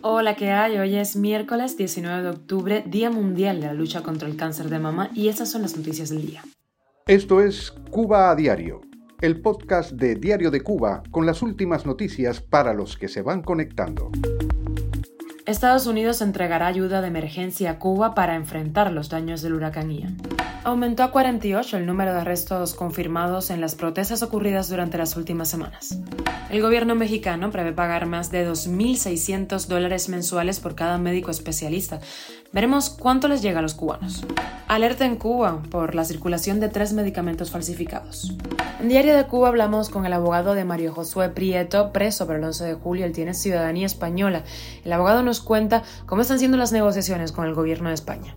Hola, ¿qué hay? Hoy es miércoles 19 de octubre, Día Mundial de la Lucha contra el Cáncer de Mama, y estas son las noticias del día. Esto es Cuba a Diario, el podcast de Diario de Cuba con las últimas noticias para los que se van conectando. Estados Unidos entregará ayuda de emergencia a Cuba para enfrentar los daños del huracán Ian. Aumentó a 48 el número de arrestos confirmados en las protestas ocurridas durante las últimas semanas. El gobierno mexicano prevé pagar más de 2.600 dólares mensuales por cada médico especialista. Veremos cuánto les llega a los cubanos. Alerta en Cuba por la circulación de tres medicamentos falsificados. En Diario de Cuba hablamos con el abogado de Mario Josué Prieto, preso por el 11 de julio. Él tiene ciudadanía española. El abogado nos cuenta cómo están siendo las negociaciones con el gobierno de España.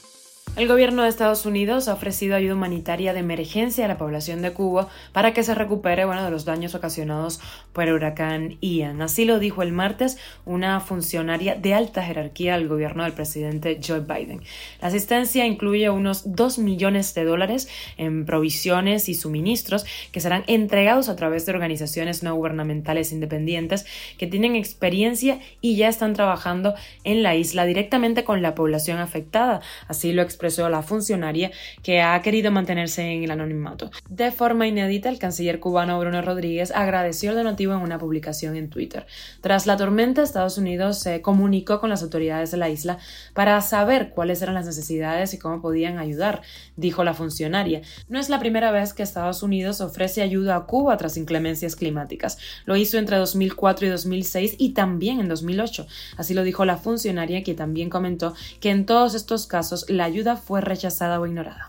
El gobierno de Estados Unidos ha ofrecido ayuda humanitaria de emergencia a la población de Cuba para que se recupere bueno, de los daños ocasionados por el huracán Ian. Así lo dijo el martes una funcionaria de alta jerarquía del gobierno del presidente Joe Biden. La asistencia incluye unos 2 millones de dólares en provisiones y suministros que serán entregados a través de organizaciones no gubernamentales independientes que tienen experiencia y ya están trabajando en la isla directamente con la población afectada. Así lo expresó la funcionaria que ha querido mantenerse en el anonimato. De forma inédita, el canciller cubano Bruno Rodríguez agradeció el donativo en una publicación en Twitter. Tras la tormenta, Estados Unidos se comunicó con las autoridades de la isla para saber cuáles eran las necesidades y cómo podían ayudar, dijo la funcionaria. No es la primera vez que Estados Unidos ofrece ayuda a Cuba tras inclemencias climáticas. Lo hizo entre 2004 y 2006 y también en 2008. Así lo dijo la funcionaria, que también comentó que en todos estos casos la ayuda fue rechazada o ignorada.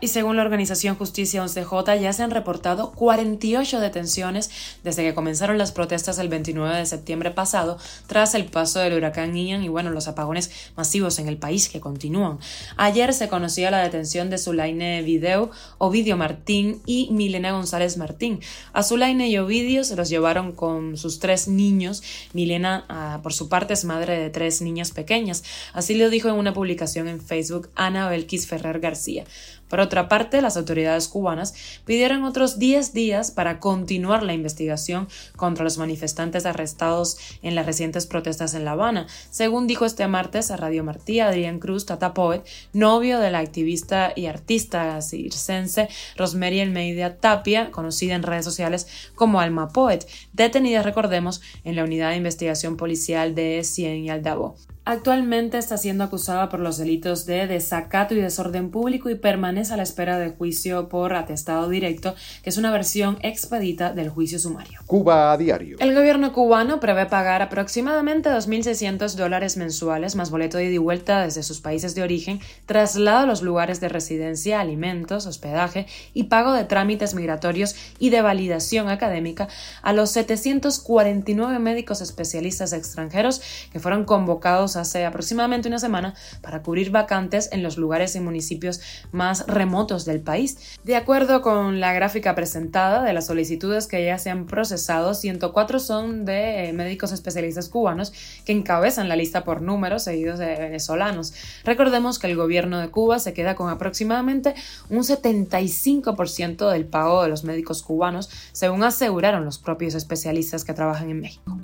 Y según la organización Justicia 11J, ya se han reportado 48 detenciones desde que comenzaron las protestas el 29 de septiembre pasado, tras el paso del huracán Ian y bueno, los apagones masivos en el país que continúan. Ayer se conocía la detención de Zulaine Video, Ovidio Martín y Milena González Martín. A Zulaine y Ovidio se los llevaron con sus tres niños. Milena, ah, por su parte, es madre de tres niñas pequeñas. Así lo dijo en una publicación en Facebook Ana Belkis Ferrer García. Por otra parte, las autoridades cubanas pidieron otros 10 días para continuar la investigación contra los manifestantes arrestados en las recientes protestas en La Habana, según dijo este martes a Radio Martí Adrián Cruz Tata Poet, novio de la activista y artista circense Rosemary Almeida Tapia, conocida en redes sociales como Alma Poet, detenida, recordemos, en la unidad de investigación policial de Cien y Aldabo. Actualmente está siendo acusada por los delitos de desacato y desorden público y permanece a la espera de juicio por atestado directo, que es una versión expedita del juicio sumario. Cuba a diario. El gobierno cubano prevé pagar aproximadamente 2.600 dólares mensuales más boleto de ida y vuelta desde sus países de origen, traslado a los lugares de residencia, alimentos, hospedaje y pago de trámites migratorios y de validación académica a los 749 médicos especialistas extranjeros que fueron convocados hace aproximadamente una semana para cubrir vacantes en los lugares y municipios más remotos del país. De acuerdo con la gráfica presentada de las solicitudes que ya se han procesado, 104 son de eh, médicos especialistas cubanos que encabezan la lista por números seguidos de venezolanos. Recordemos que el gobierno de Cuba se queda con aproximadamente un 75% del pago de los médicos cubanos, según aseguraron los propios especialistas que trabajan en México.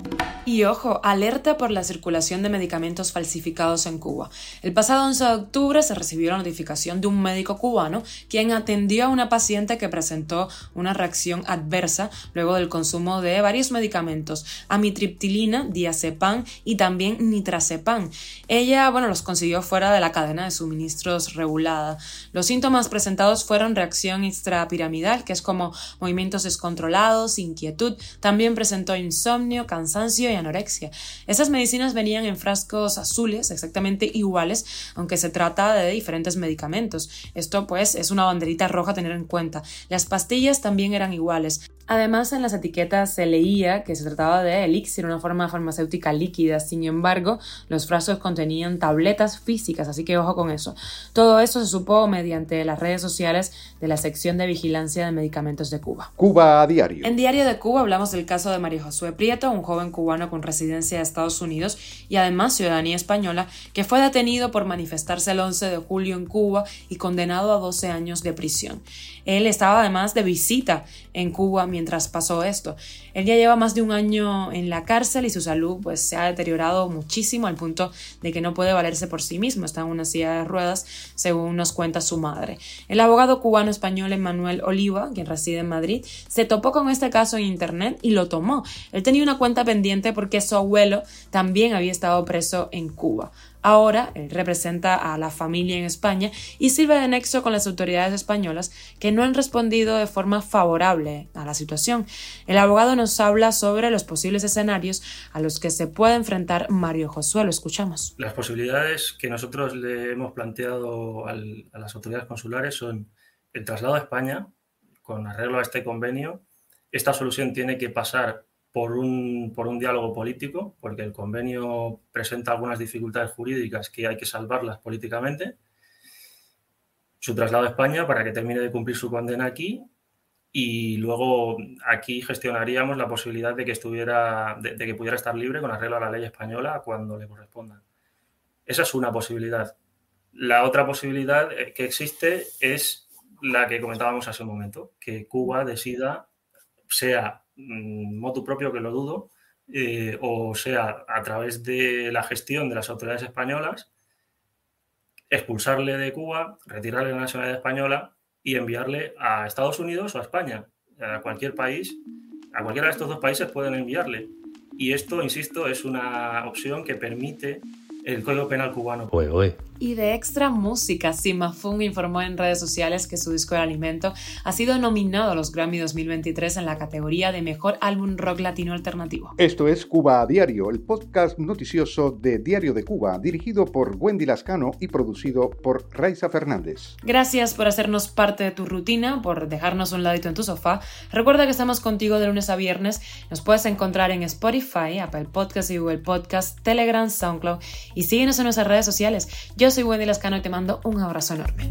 Y ojo, alerta por la circulación de medicamentos falsificados en Cuba. El pasado 11 de octubre se recibió la notificación de un médico cubano quien atendió a una paciente que presentó una reacción adversa luego del consumo de varios medicamentos, amitriptilina, diazepam y también nitrazepam. Ella, bueno, los consiguió fuera de la cadena de suministros regulada. Los síntomas presentados fueron reacción extrapiramidal, que es como movimientos descontrolados, inquietud, también presentó insomnio, cansancio anorexia. Esas medicinas venían en frascos azules, exactamente iguales, aunque se trata de diferentes medicamentos. Esto pues es una banderita roja a tener en cuenta. Las pastillas también eran iguales. Además, en las etiquetas se leía que se trataba de elixir, una forma farmacéutica líquida. Sin embargo, los frascos contenían tabletas físicas, así que ojo con eso. Todo eso se supo mediante las redes sociales de la sección de vigilancia de medicamentos de Cuba. Cuba a diario. En Diario de Cuba hablamos del caso de María Josué Prieto, un joven cubano con residencia de Estados Unidos y además ciudadanía española, que fue detenido por manifestarse el 11 de julio en Cuba y condenado a 12 años de prisión. Él estaba además de visita en Cuba mientras pasó esto. Él ya lleva más de un año en la cárcel y su salud pues se ha deteriorado muchísimo al punto de que no puede valerse por sí mismo, está en una silla de ruedas, según nos cuenta su madre. El abogado cubano español Emanuel Oliva, quien reside en Madrid, se topó con este caso en internet y lo tomó. Él tenía una cuenta pendiente porque su abuelo también había estado preso en Cuba. Ahora representa a la familia en España y sirve de nexo con las autoridades españolas que no han respondido de forma favorable a la situación. El abogado nos habla sobre los posibles escenarios a los que se puede enfrentar Mario Josué. Lo escuchamos. Las posibilidades que nosotros le hemos planteado a las autoridades consulares son el traslado a España con arreglo a este convenio. Esta solución tiene que pasar por un, por un diálogo político, porque el convenio presenta algunas dificultades jurídicas que hay que salvarlas políticamente. Su traslado a España para que termine de cumplir su condena aquí y luego aquí gestionaríamos la posibilidad de que estuviera de, que pudiera estar libre con arreglo a la ley española cuando le corresponda. Esa es una posibilidad. La otra posibilidad eh, que existe es la que comentábamos hace un momento, que Cuba decida, sea motu propio, que lo dudo, eh, o sea, a través de la gestión de las autoridades españolas, expulsarle de Cuba, retirarle la nacionalidad española y enviarle a Estados Unidos o a España, a cualquier país, a cualquiera de estos dos países pueden enviarle. Y esto, insisto, es una opción que permite el Código Penal cubano. Y de extra música, Sima Fung informó en redes sociales que su disco de Alimento ha sido nominado a los Grammy 2023 en la categoría de Mejor Álbum Rock Latino Alternativo. Esto es Cuba a Diario, el podcast noticioso de Diario de Cuba, dirigido por Wendy Lascano y producido por Raiza Fernández. Gracias por hacernos parte de tu rutina, por dejarnos un ladito en tu sofá. Recuerda que estamos contigo de lunes a viernes. Nos puedes encontrar en Spotify, Apple Podcast y Google Podcast, Telegram, SoundCloud y síguenos en nuestras redes sociales. Yo soy Wendy Lascano y te mando un abrazo enorme.